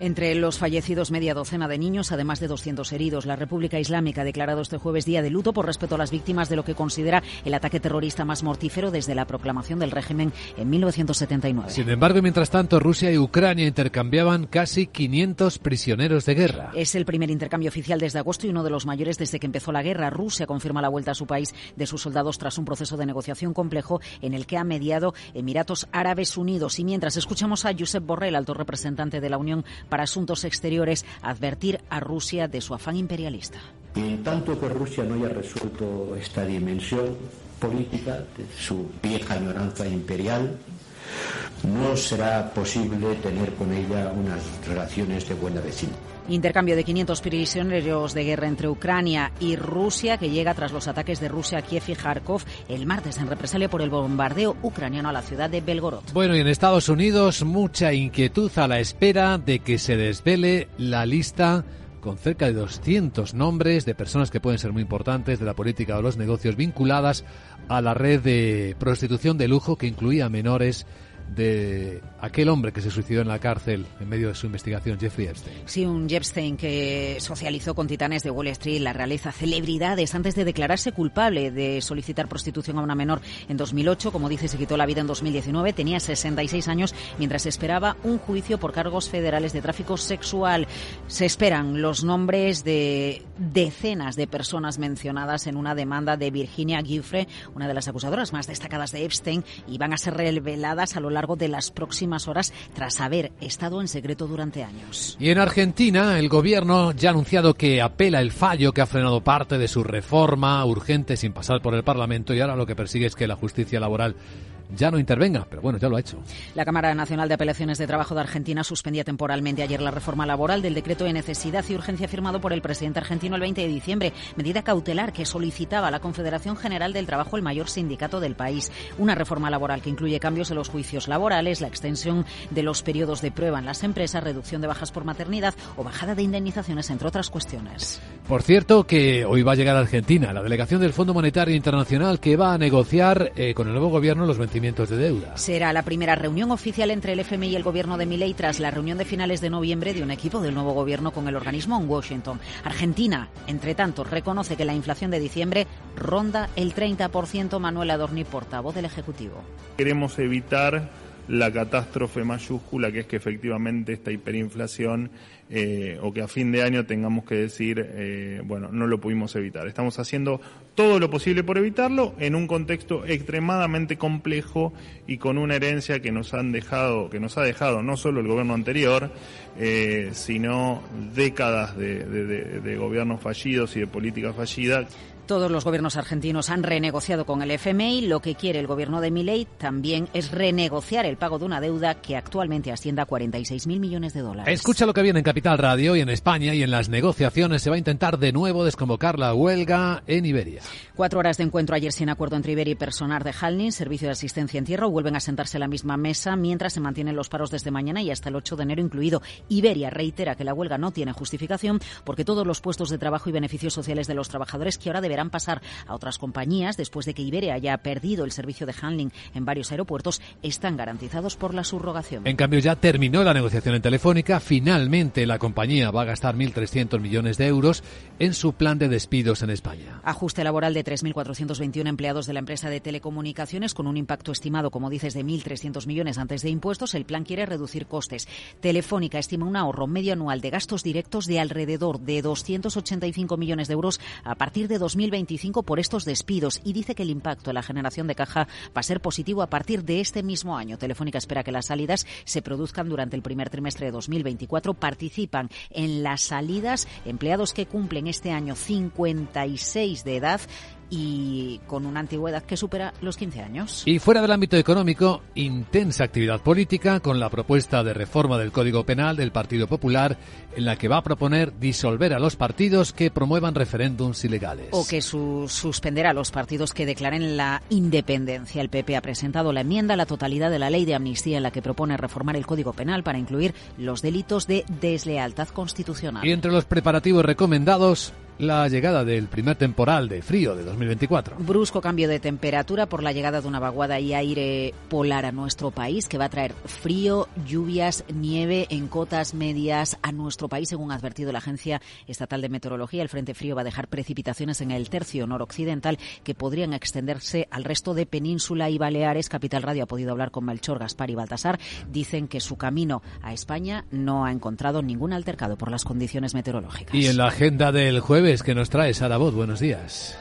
Entre los fallecidos, media docena de niños, además de 200 heridos. La República Islámica ha declarado este jueves día de luto por respeto a las víctimas de lo que considera el ataque terrorista más mortífero desde la proclamación del régimen en 1979. Sin embargo, mientras tanto, Rusia y Ucrania intercambiaban casi 500 prisioneros de guerra. Es el primer intercambio oficial desde agosto y uno de los mayores desde que empezó la guerra. Rusia confirma la vuelta a su país de sus soldados tras un proceso de negociación complejo en el que ha mediado Emiratos Árabes Unidos. Y mientras escuchamos a Josep Borrell, alto representante de la Unión para Asuntos Exteriores advertir a Rusia de su afán imperialista. En tanto que Rusia no haya resuelto esta dimensión política de su vieja añoranza imperial, no será posible tener con ella unas relaciones de buena vecina. Intercambio de 500 prisioneros de guerra entre Ucrania y Rusia que llega tras los ataques de Rusia a Kiev y Kharkov el martes en represalia por el bombardeo ucraniano a la ciudad de Belgorod. Bueno, y en Estados Unidos mucha inquietud a la espera de que se desvele la lista con cerca de 200 nombres de personas que pueden ser muy importantes de la política o los negocios vinculadas a la red de prostitución de lujo que incluía menores de aquel hombre que se suicidó en la cárcel en medio de su investigación, Jeffrey Epstein. Sí, un Epstein que socializó con titanes de Wall Street, la realeza, celebridades, antes de declararse culpable de solicitar prostitución a una menor en 2008. Como dice, se quitó la vida en 2019. Tenía 66 años mientras esperaba un juicio por cargos federales de tráfico sexual. Se esperan los nombres de decenas de personas mencionadas en una demanda de Virginia Giuffre, una de las acusadoras más destacadas de Epstein, y van a ser reveladas a lo largo de las próximas horas tras haber estado en secreto durante años. Y en Argentina, el gobierno ya ha anunciado que apela el fallo que ha frenado parte de su reforma urgente sin pasar por el Parlamento y ahora lo que persigue es que la justicia laboral ya no intervenga, pero bueno, ya lo ha hecho. La Cámara Nacional de Apelaciones de Trabajo de Argentina suspendía temporalmente ayer la reforma laboral del decreto de necesidad y urgencia firmado por el presidente argentino el 20 de diciembre, medida cautelar que solicitaba la Confederación General del Trabajo, el mayor sindicato del país. Una reforma laboral que incluye cambios en los juicios laborales, la extensión de los periodos de prueba en las empresas, reducción de bajas por maternidad o bajada de indemnizaciones, entre otras cuestiones. Por cierto, que hoy va a llegar a Argentina la delegación del Fondo Monetario Internacional que va a negociar eh, con el nuevo gobierno los vencimientos de deuda. Será la primera reunión oficial entre el FMI y el gobierno de Milei tras la reunión de finales de noviembre de un equipo del nuevo gobierno con el organismo en Washington. Argentina, entre tanto, reconoce que la inflación de diciembre ronda el 30%. Manuel Adorni, portavoz del Ejecutivo. Queremos evitar la catástrofe mayúscula que es que efectivamente esta hiperinflación eh, o que a fin de año tengamos que decir, eh, bueno, no lo pudimos evitar. Estamos haciendo todo lo posible por evitarlo en un contexto extremadamente complejo y con una herencia que nos han dejado, que nos ha dejado no solo el gobierno anterior, eh, sino décadas de, de gobiernos fallidos y de política fallida Todos los gobiernos argentinos han renegociado con el FMI. Lo que quiere el gobierno de Milei también es renegociar el pago de una deuda que actualmente asciende a 46.000 millones de dólares. Escucha lo que viene en Capital Radio y en España y en las negociaciones se va a intentar de nuevo desconvocar la huelga en Iberia. Cuatro horas de encuentro ayer sin acuerdo entre Iberia y personal de Halnin, servicio de asistencia en tierra, vuelven a sentarse a la misma mesa mientras se mantienen los paros desde mañana y hasta el 8 de enero incluido. Iberia reitera que la huelga no tiene justificación porque todos los puestos de trabajo y beneficios sociales de los trabajadores que ahora deberán pasar a otras compañías después de que Iberia haya perdido el servicio de handling en varios aeropuertos están garantizados por la subrogación. En cambio, ya terminó la negociación en Telefónica. Finalmente, la compañía va a gastar 1.300 millones de euros en su plan de despidos en España. Ajuste laboral de 3.421 empleados de la empresa de telecomunicaciones con un impacto estimado, como dices, de 1.300 millones antes de impuestos. El plan quiere reducir costes. Telefónica estima un ahorro medio anual de gastos directos de alrededor de 285 millones de euros a partir de 2025 por estos despidos y dice que el impacto en la generación de caja va a ser positivo a partir de este mismo año. Telefónica espera que las salidas se produzcan durante el primer trimestre de 2024. Participan en las salidas empleados que cumplen este año 56 de edad y con una antigüedad que supera los 15 años. Y fuera del ámbito económico, intensa actividad política con la propuesta de reforma del Código Penal del Partido Popular en la que va a proponer disolver a los partidos que promuevan referéndums ilegales. O que su suspender a los partidos que declaren la independencia. El PP ha presentado la enmienda a la totalidad de la ley de amnistía en la que propone reformar el Código Penal para incluir los delitos de deslealtad constitucional. Y entre los preparativos recomendados, la llegada del primer temporal de frío de 2024. Brusco cambio de temperatura por la llegada de una vaguada y aire polar a nuestro país que va a traer frío, lluvias, nieve en cotas medias a nuestro país, según ha advertido la Agencia Estatal de Meteorología. El Frente Frío va a dejar precipitaciones en el tercio noroccidental que podrían extenderse al resto de Península y Baleares. Capital Radio ha podido hablar con Melchor, Gaspar y Baltasar. Dicen que su camino a España no ha encontrado ningún altercado por las condiciones meteorológicas. Y en la agenda del jueves que nos trae Sara Bot. Buenos días.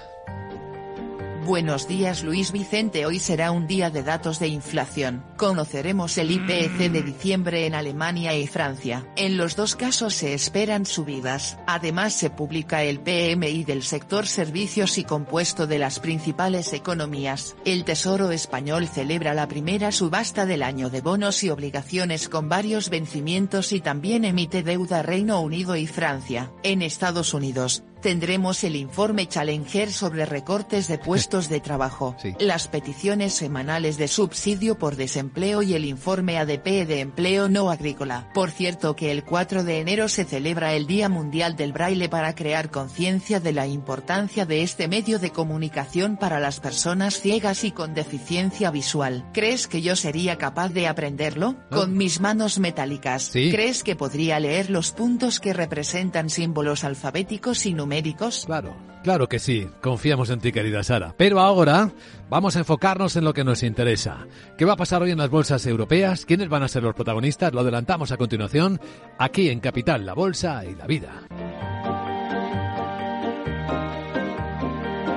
Buenos días Luis Vicente. Hoy será un día de datos de inflación. Conoceremos el IPC de diciembre en Alemania y Francia. En los dos casos se esperan subidas. Además se publica el PMI del sector servicios y compuesto de las principales economías. El Tesoro español celebra la primera subasta del año de bonos y obligaciones con varios vencimientos y también emite deuda Reino Unido y Francia. En Estados Unidos, Tendremos el informe Challenger sobre recortes de puestos de trabajo, <laughs> las peticiones semanales de subsidio por desempleo y el informe ADP de empleo no agrícola. Por cierto que el 4 de enero se celebra el Día Mundial del Braille para crear conciencia de la importancia de este medio de comunicación para las personas ciegas y con deficiencia visual. ¿Crees que yo sería capaz de aprenderlo? Con mis manos metálicas. ¿Crees que podría leer los puntos que representan símbolos alfabéticos y numéricos? Claro, claro que sí. Confiamos en ti, querida Sara. Pero ahora vamos a enfocarnos en lo que nos interesa. ¿Qué va a pasar hoy en las bolsas europeas? ¿Quiénes van a ser los protagonistas? Lo adelantamos a continuación aquí en Capital, la Bolsa y la Vida.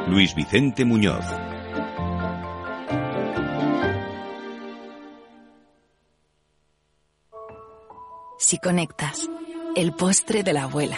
Luis Vicente Muñoz. Si conectas, el postre de la abuela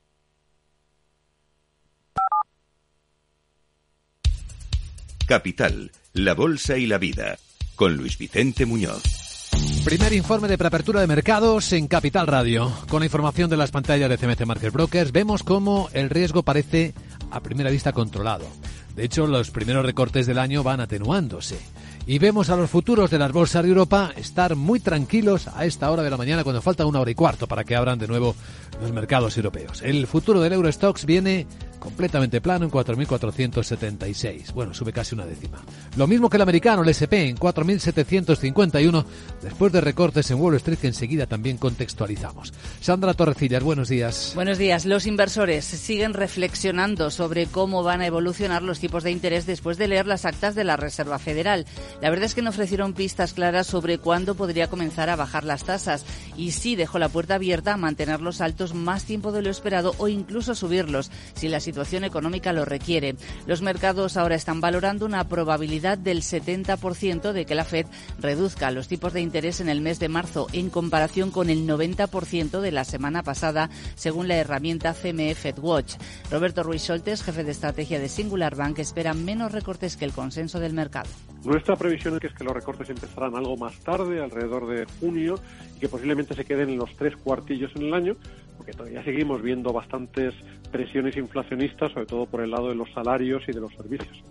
Capital, la Bolsa y la Vida, con Luis Vicente Muñoz. Primer informe de preapertura de mercados en Capital Radio. Con la información de las pantallas de CMC Market Brokers, vemos cómo el riesgo parece a primera vista controlado. De hecho, los primeros recortes del año van atenuándose. Y vemos a los futuros de las bolsas de Europa estar muy tranquilos a esta hora de la mañana cuando falta una hora y cuarto para que abran de nuevo los mercados europeos. El futuro del Eurostox viene completamente plano en 4.476. Bueno, sube casi una décima. Lo mismo que el americano, el SP, en 4.751, después de recortes en Wall Street que enseguida también contextualizamos. Sandra Torrecillas, buenos días. Buenos días. Los inversores siguen reflexionando sobre cómo van a evolucionar los tipos de interés después de leer las actas de la Reserva Federal. La verdad es que no ofrecieron pistas claras sobre cuándo podría comenzar a bajar las tasas y sí dejó la puerta abierta a mantenerlos altos más tiempo de lo esperado o incluso subirlos si la situación económica lo requiere. Los mercados ahora están valorando una probabilidad del 70% de que la Fed reduzca los tipos de interés en el mes de marzo en comparación con el 90% de la semana pasada, según la herramienta CME FedWatch. Roberto Ruiz Soltes, jefe de estrategia de Singular Bank, espera menos recortes que el consenso del mercado. Nuestra previsión es que los recortes empezarán algo más tarde, alrededor de junio, y que posiblemente se queden en los tres cuartillos en el año, porque todavía seguimos viendo bastantes presiones sobre todo por el lado de los salarios y de los servicios.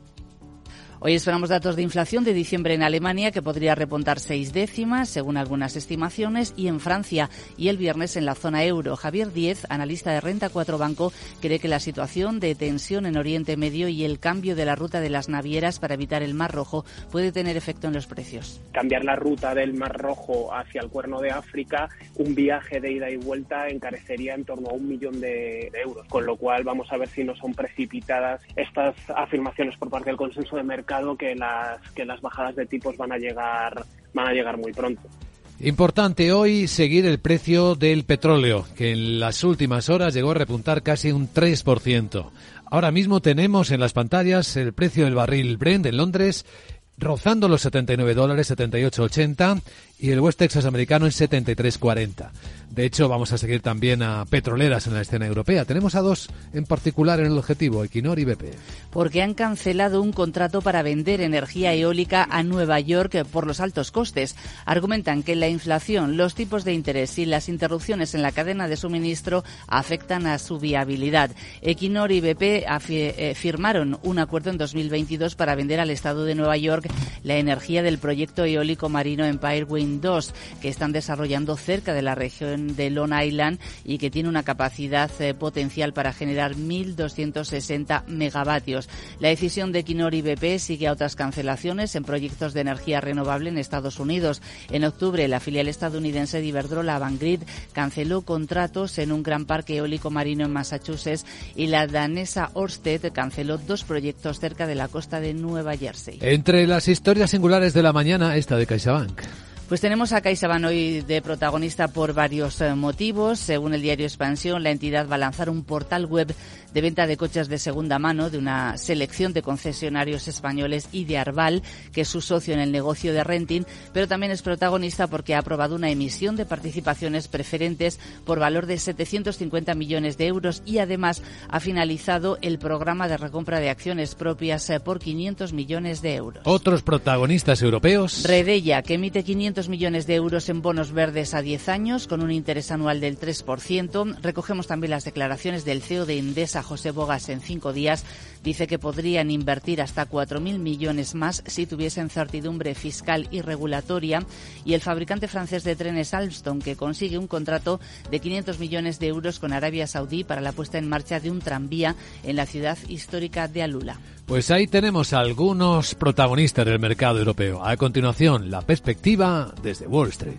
Hoy esperamos datos de inflación de diciembre en Alemania que podría repuntar seis décimas, según algunas estimaciones, y en Francia y el viernes en la zona euro. Javier Diez, analista de Renta 4 Banco, cree que la situación de tensión en Oriente Medio y el cambio de la ruta de las navieras para evitar el Mar Rojo puede tener efecto en los precios. Cambiar la ruta del Mar Rojo hacia el Cuerno de África, un viaje de ida y vuelta encarecería en torno a un millón de euros, con lo cual vamos a ver si no son precipitadas estas afirmaciones por parte del consenso de mercado que las, que las bajadas de tipos van a llegar, van a llegar muy pronto. Importante hoy seguir el precio del petróleo, que en las últimas horas llegó a repuntar casi un 3%. Ahora mismo tenemos en las pantallas el precio del barril Brent en Londres rozando los 79 dólares, 78,80 y el West Texas americano en 73,40. De hecho, vamos a seguir también a petroleras en la escena europea. Tenemos a dos en particular en el objetivo, Equinor y BP. Porque han cancelado un contrato para vender energía eólica a Nueva York por los altos costes. Argumentan que la inflación, los tipos de interés y las interrupciones en la cadena de suministro afectan a su viabilidad. Equinor y BP eh, firmaron un acuerdo en 2022 para vender al Estado de Nueva York la energía del proyecto eólico marino Empire Wind 2, que están desarrollando cerca de la región de Long Island y que tiene una capacidad eh, potencial para generar 1.260 megavatios. La decisión de Equinor y BP sigue a otras cancelaciones en proyectos de energía renovable en Estados Unidos. En octubre, la filial estadounidense de Iberdrola, Avangrid, canceló contratos en un gran parque eólico marino en Massachusetts y la danesa Ørsted canceló dos proyectos cerca de la costa de Nueva Jersey. Entre las historias singulares de la mañana, esta de CaixaBank. Pues tenemos a CaixaBank hoy de protagonista por varios eh, motivos. Según el diario Expansión, la entidad va a lanzar un portal web de venta de coches de segunda mano de una selección de concesionarios españoles y de Arval, que es su socio en el negocio de renting, pero también es protagonista porque ha aprobado una emisión de participaciones preferentes por valor de 750 millones de euros y además ha finalizado el programa de recompra de acciones propias eh, por 500 millones de euros. Otros protagonistas europeos. Redella, que emite 500 millones de euros en bonos verdes a 10 años con un interés anual del 3%. Recogemos también las declaraciones del CEO de José Bogas en cinco días, dice que podrían invertir hasta 4.000 millones más si tuviesen certidumbre fiscal y regulatoria. Y el fabricante francés de trenes Alstom, que consigue un contrato de 500 millones de euros con Arabia Saudí para la puesta en marcha de un tranvía en la ciudad histórica de Alula. Pues ahí tenemos algunos protagonistas del mercado europeo. A continuación, la perspectiva desde Wall Street.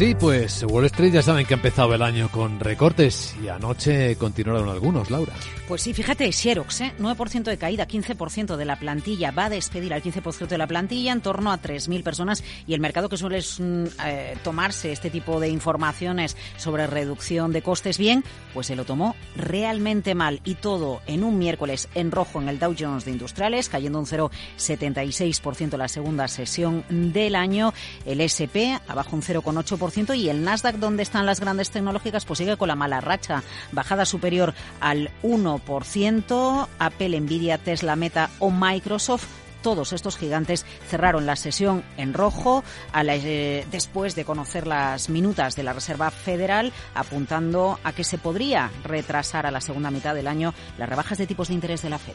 Sí, pues Wall Street ya saben que ha empezado el año con recortes y anoche continuaron algunos, Laura. Pues sí, fíjate, Xerox, ¿eh? 9% de caída, 15% de la plantilla, va a despedir al 15% de la plantilla, en torno a 3.000 personas y el mercado que suele mm, eh, tomarse este tipo de informaciones sobre reducción de costes bien, pues se lo tomó realmente mal y todo en un miércoles en rojo en el Dow Jones de Industriales, cayendo un 0,76% la segunda sesión del año, el SP abajo un 0,8% y el Nasdaq, donde están las grandes tecnológicas, pues sigue con la mala racha, bajada superior al 1%. Apple, Nvidia, Tesla, Meta o Microsoft todos estos gigantes cerraron la sesión en rojo eh, después de conocer las minutas de la Reserva Federal, apuntando a que se podría retrasar a la segunda mitad del año las rebajas de tipos de interés de la Fed.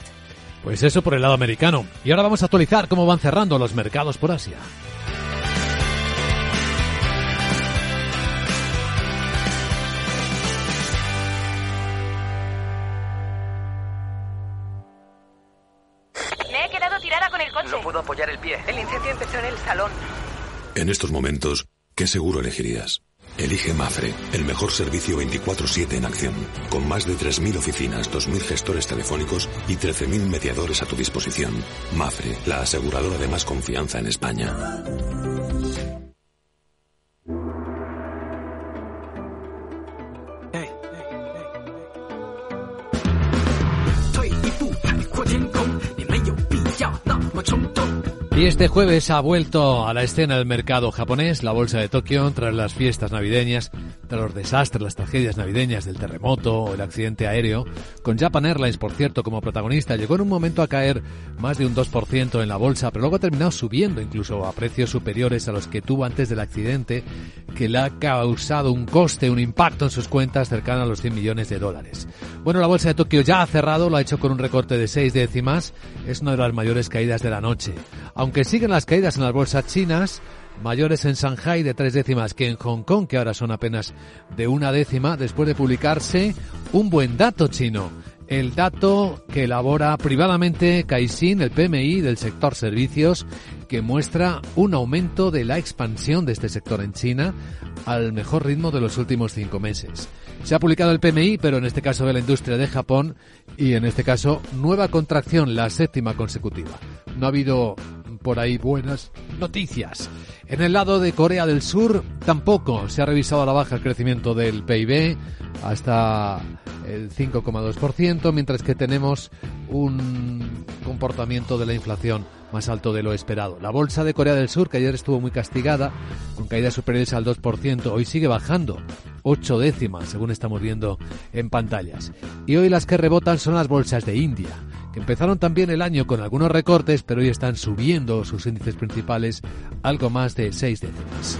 Pues eso por el lado americano. Y ahora vamos a actualizar cómo van cerrando los mercados por Asia. Apoyar el pie. El incendio empezó en el salón. En estos momentos, ¿qué seguro elegirías? Elige Mafre, el mejor servicio 24/7 en acción, con más de 3.000 oficinas, 2.000 gestores telefónicos y 13.000 mediadores a tu disposición. Mafre, la aseguradora de más confianza en España. Y este jueves ha vuelto a la escena el mercado japonés, la bolsa de Tokio, tras las fiestas navideñas, tras los desastres, las tragedias navideñas del terremoto o el accidente aéreo. Con Japan Airlines, por cierto, como protagonista, llegó en un momento a caer más de un 2% en la bolsa, pero luego ha terminado subiendo incluso a precios superiores a los que tuvo antes del accidente, que le ha causado un coste, un impacto en sus cuentas cercano a los 100 millones de dólares. Bueno, la bolsa de Tokio ya ha cerrado, lo ha hecho con un recorte de 6 décimas, es una de las mayores caídas de la noche. Aunque siguen las caídas en las bolsas chinas, mayores en Shanghai de tres décimas que en Hong Kong, que ahora son apenas de una décima, después de publicarse un buen dato chino. El dato que elabora privadamente Caixin, el PMI del sector servicios, que muestra un aumento de la expansión de este sector en China al mejor ritmo de los últimos cinco meses. Se ha publicado el PMI, pero en este caso de la industria de Japón, y en este caso nueva contracción, la séptima consecutiva. No ha habido por ahí buenas noticias. En el lado de Corea del Sur tampoco se ha revisado a la baja el crecimiento del PIB hasta el 5,2%, mientras que tenemos un comportamiento de la inflación más alto de lo esperado. La bolsa de Corea del Sur, que ayer estuvo muy castigada, con caídas superiores al 2%, hoy sigue bajando, 8 décimas, según estamos viendo en pantallas. Y hoy las que rebotan son las bolsas de India, empezaron también el año con algunos recortes, pero hoy están subiendo sus índices principales algo más de 6 décimas.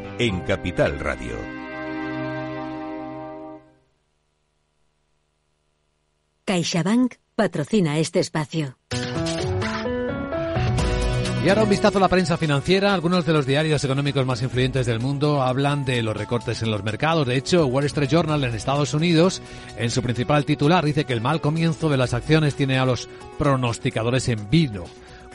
en Capital Radio. CaixaBank patrocina este espacio. Y ahora un vistazo a la prensa financiera. Algunos de los diarios económicos más influyentes del mundo hablan de los recortes en los mercados. De hecho, Wall Street Journal en Estados Unidos, en su principal titular, dice que el mal comienzo de las acciones tiene a los pronosticadores en vino.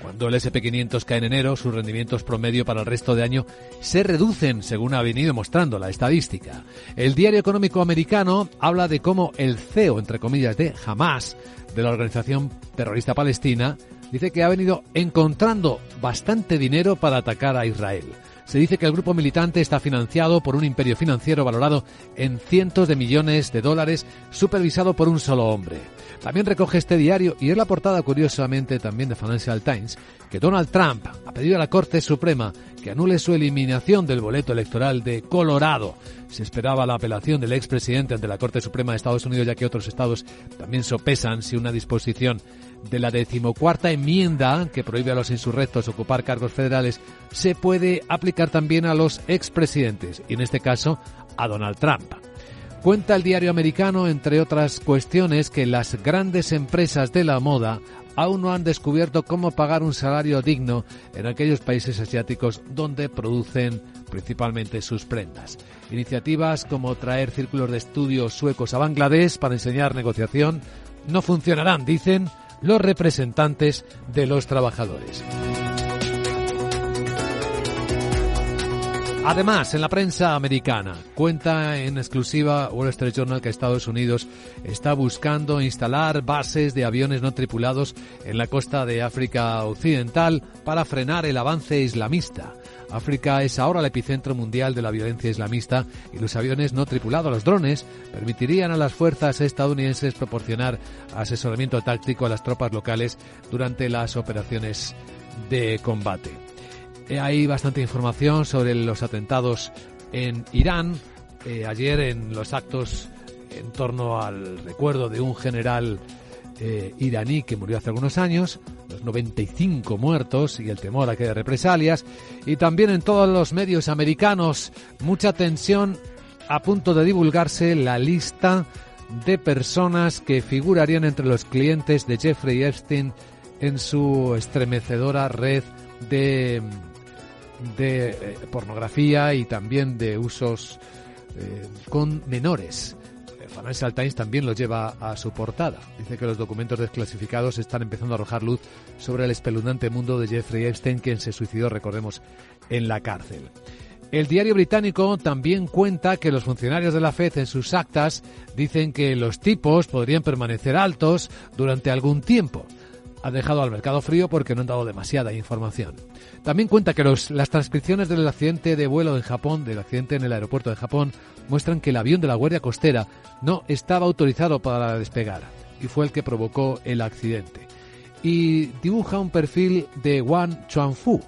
Cuando el SP500 cae en enero, sus rendimientos promedio para el resto de año se reducen, según ha venido mostrando la estadística. El diario económico americano habla de cómo el CEO, entre comillas, de Hamas, de la organización terrorista palestina, dice que ha venido encontrando bastante dinero para atacar a Israel. Se dice que el grupo militante está financiado por un imperio financiero valorado en cientos de millones de dólares, supervisado por un solo hombre. También recoge este diario, y es la portada curiosamente también de Financial Times, que Donald Trump ha pedido a la Corte Suprema que anule su eliminación del boleto electoral de Colorado. Se esperaba la apelación del expresidente ante la Corte Suprema de Estados Unidos, ya que otros estados también sopesan si una disposición de la decimocuarta enmienda que prohíbe a los insurrectos ocupar cargos federales se puede aplicar también a los expresidentes, y en este caso a Donald Trump. Cuenta el diario americano, entre otras cuestiones, que las grandes empresas de la moda aún no han descubierto cómo pagar un salario digno en aquellos países asiáticos donde producen principalmente sus prendas. Iniciativas como traer círculos de estudios suecos a Bangladesh para enseñar negociación no funcionarán, dicen los representantes de los trabajadores. Además, en la prensa americana, cuenta en exclusiva Wall Street Journal que Estados Unidos está buscando instalar bases de aviones no tripulados en la costa de África Occidental para frenar el avance islamista. África es ahora el epicentro mundial de la violencia islamista y los aviones no tripulados, los drones, permitirían a las fuerzas estadounidenses proporcionar asesoramiento táctico a las tropas locales durante las operaciones de combate. Eh, hay bastante información sobre los atentados en Irán. Eh, ayer en los actos en torno al recuerdo de un general eh, iraní que murió hace algunos años, los 95 muertos y el temor a que haya represalias, y también en todos los medios americanos mucha tensión a punto de divulgarse la lista de personas que figurarían entre los clientes de Jeffrey Epstein en su estremecedora red de de eh, pornografía y también de usos eh, con menores. Eh, Financial Times también lo lleva a su portada. Dice que los documentos desclasificados están empezando a arrojar luz sobre el espeluznante mundo de Jeffrey Epstein, quien se suicidó, recordemos, en la cárcel. El diario británico también cuenta que los funcionarios de la FED en sus actas dicen que los tipos podrían permanecer altos durante algún tiempo ha dejado al mercado frío porque no han dado demasiada información. También cuenta que las transcripciones del accidente de vuelo en Japón, del accidente en el aeropuerto de Japón, muestran que el avión de la Guardia Costera no estaba autorizado para despegar y fue el que provocó el accidente. Y dibuja un perfil de Wang Chuanfu,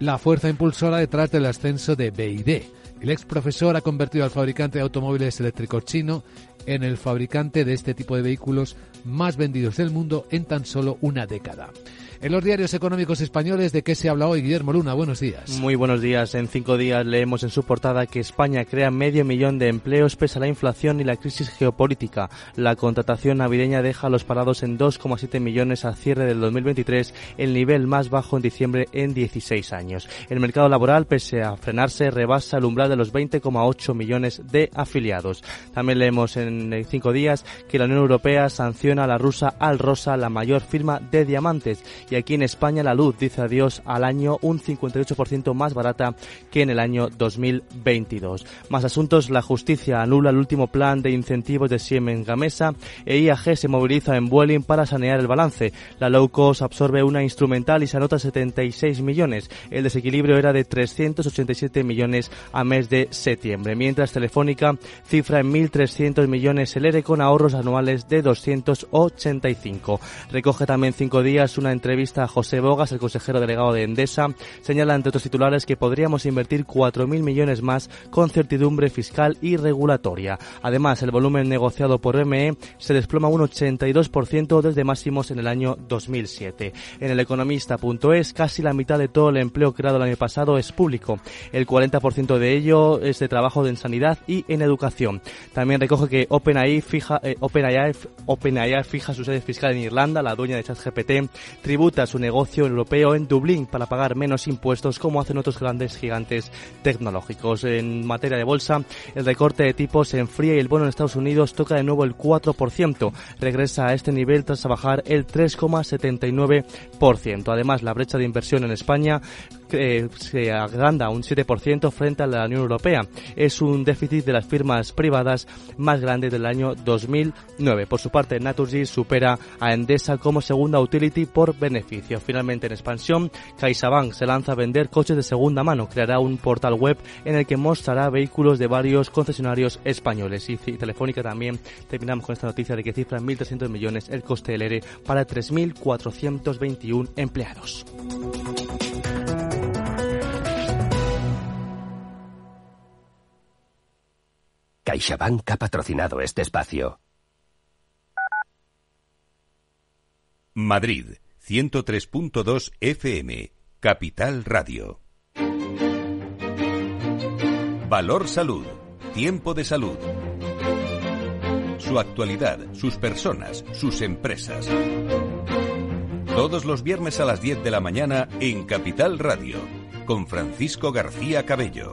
la fuerza impulsora detrás del ascenso de BID. El ex profesor ha convertido al fabricante de automóviles eléctricos chino en el fabricante de este tipo de vehículos más vendidos del mundo en tan solo una década. En los diarios económicos españoles, ¿de qué se habla hoy? Guillermo Luna, buenos días. Muy buenos días. En cinco días leemos en su portada que España crea medio millón de empleos pese a la inflación y la crisis geopolítica. La contratación navideña deja a los parados en 2,7 millones a cierre del 2023, el nivel más bajo en diciembre en 16 años. El mercado laboral, pese a frenarse, rebasa el umbral de los 20,8 millones de afiliados. También leemos en cinco días que la Unión Europea sanciona a la rusa Alrosa, la mayor firma de diamantes y aquí en España la luz dice adiós al año un 58% más barata que en el año 2022. Más asuntos, la justicia anula el último plan de incentivos de Siemens Gamesa e IAG se moviliza en Vueling para sanear el balance. La low cost absorbe una instrumental y se anota 76 millones. El desequilibrio era de 387 millones a mes de septiembre, mientras Telefónica cifra en 1.300 millones el ERE con ahorros anuales de 285. Recoge también cinco días una entrevista a José Bogas, el consejero delegado de Endesa, señala entre otros titulares que podríamos invertir 4.000 millones más con certidumbre fiscal y regulatoria. Además, el volumen negociado por ME se desploma un 82% desde máximos en el año 2007. En el economista.es, casi la mitad de todo el empleo creado el año pasado es público. El 40% de ello es de trabajo en sanidad y en educación. También recoge que OpenAI fija, eh, OpenAI, fija su sede fiscal en Irlanda, la dueña de ChatGPT, tributa su negocio europeo en Dublín para pagar menos impuestos como hacen otros grandes gigantes tecnológicos. En materia de bolsa, el recorte de tipos se enfría y el bono en Estados Unidos toca de nuevo el 4%. Regresa a este nivel tras bajar el 3,79%. Además, la brecha de inversión en España eh, se agranda un 7% frente a la Unión Europea. Es un déficit de las firmas privadas más grande del año 2009. Por su parte, Naturgy supera a Endesa como segunda utility por beneficio. Finalmente, en expansión, CaixaBank se lanza a vender coches de segunda mano. Creará un portal web en el que mostrará vehículos de varios concesionarios españoles. Y Telefónica también terminamos con esta noticia de que cifra en 1.300 millones el coste del ERE para 3.421 empleados. CaixaBank ha patrocinado este espacio. Madrid, 103.2 FM, Capital Radio. Valor Salud, tiempo de salud. Su actualidad, sus personas, sus empresas. Todos los viernes a las 10 de la mañana en Capital Radio, con Francisco García Cabello.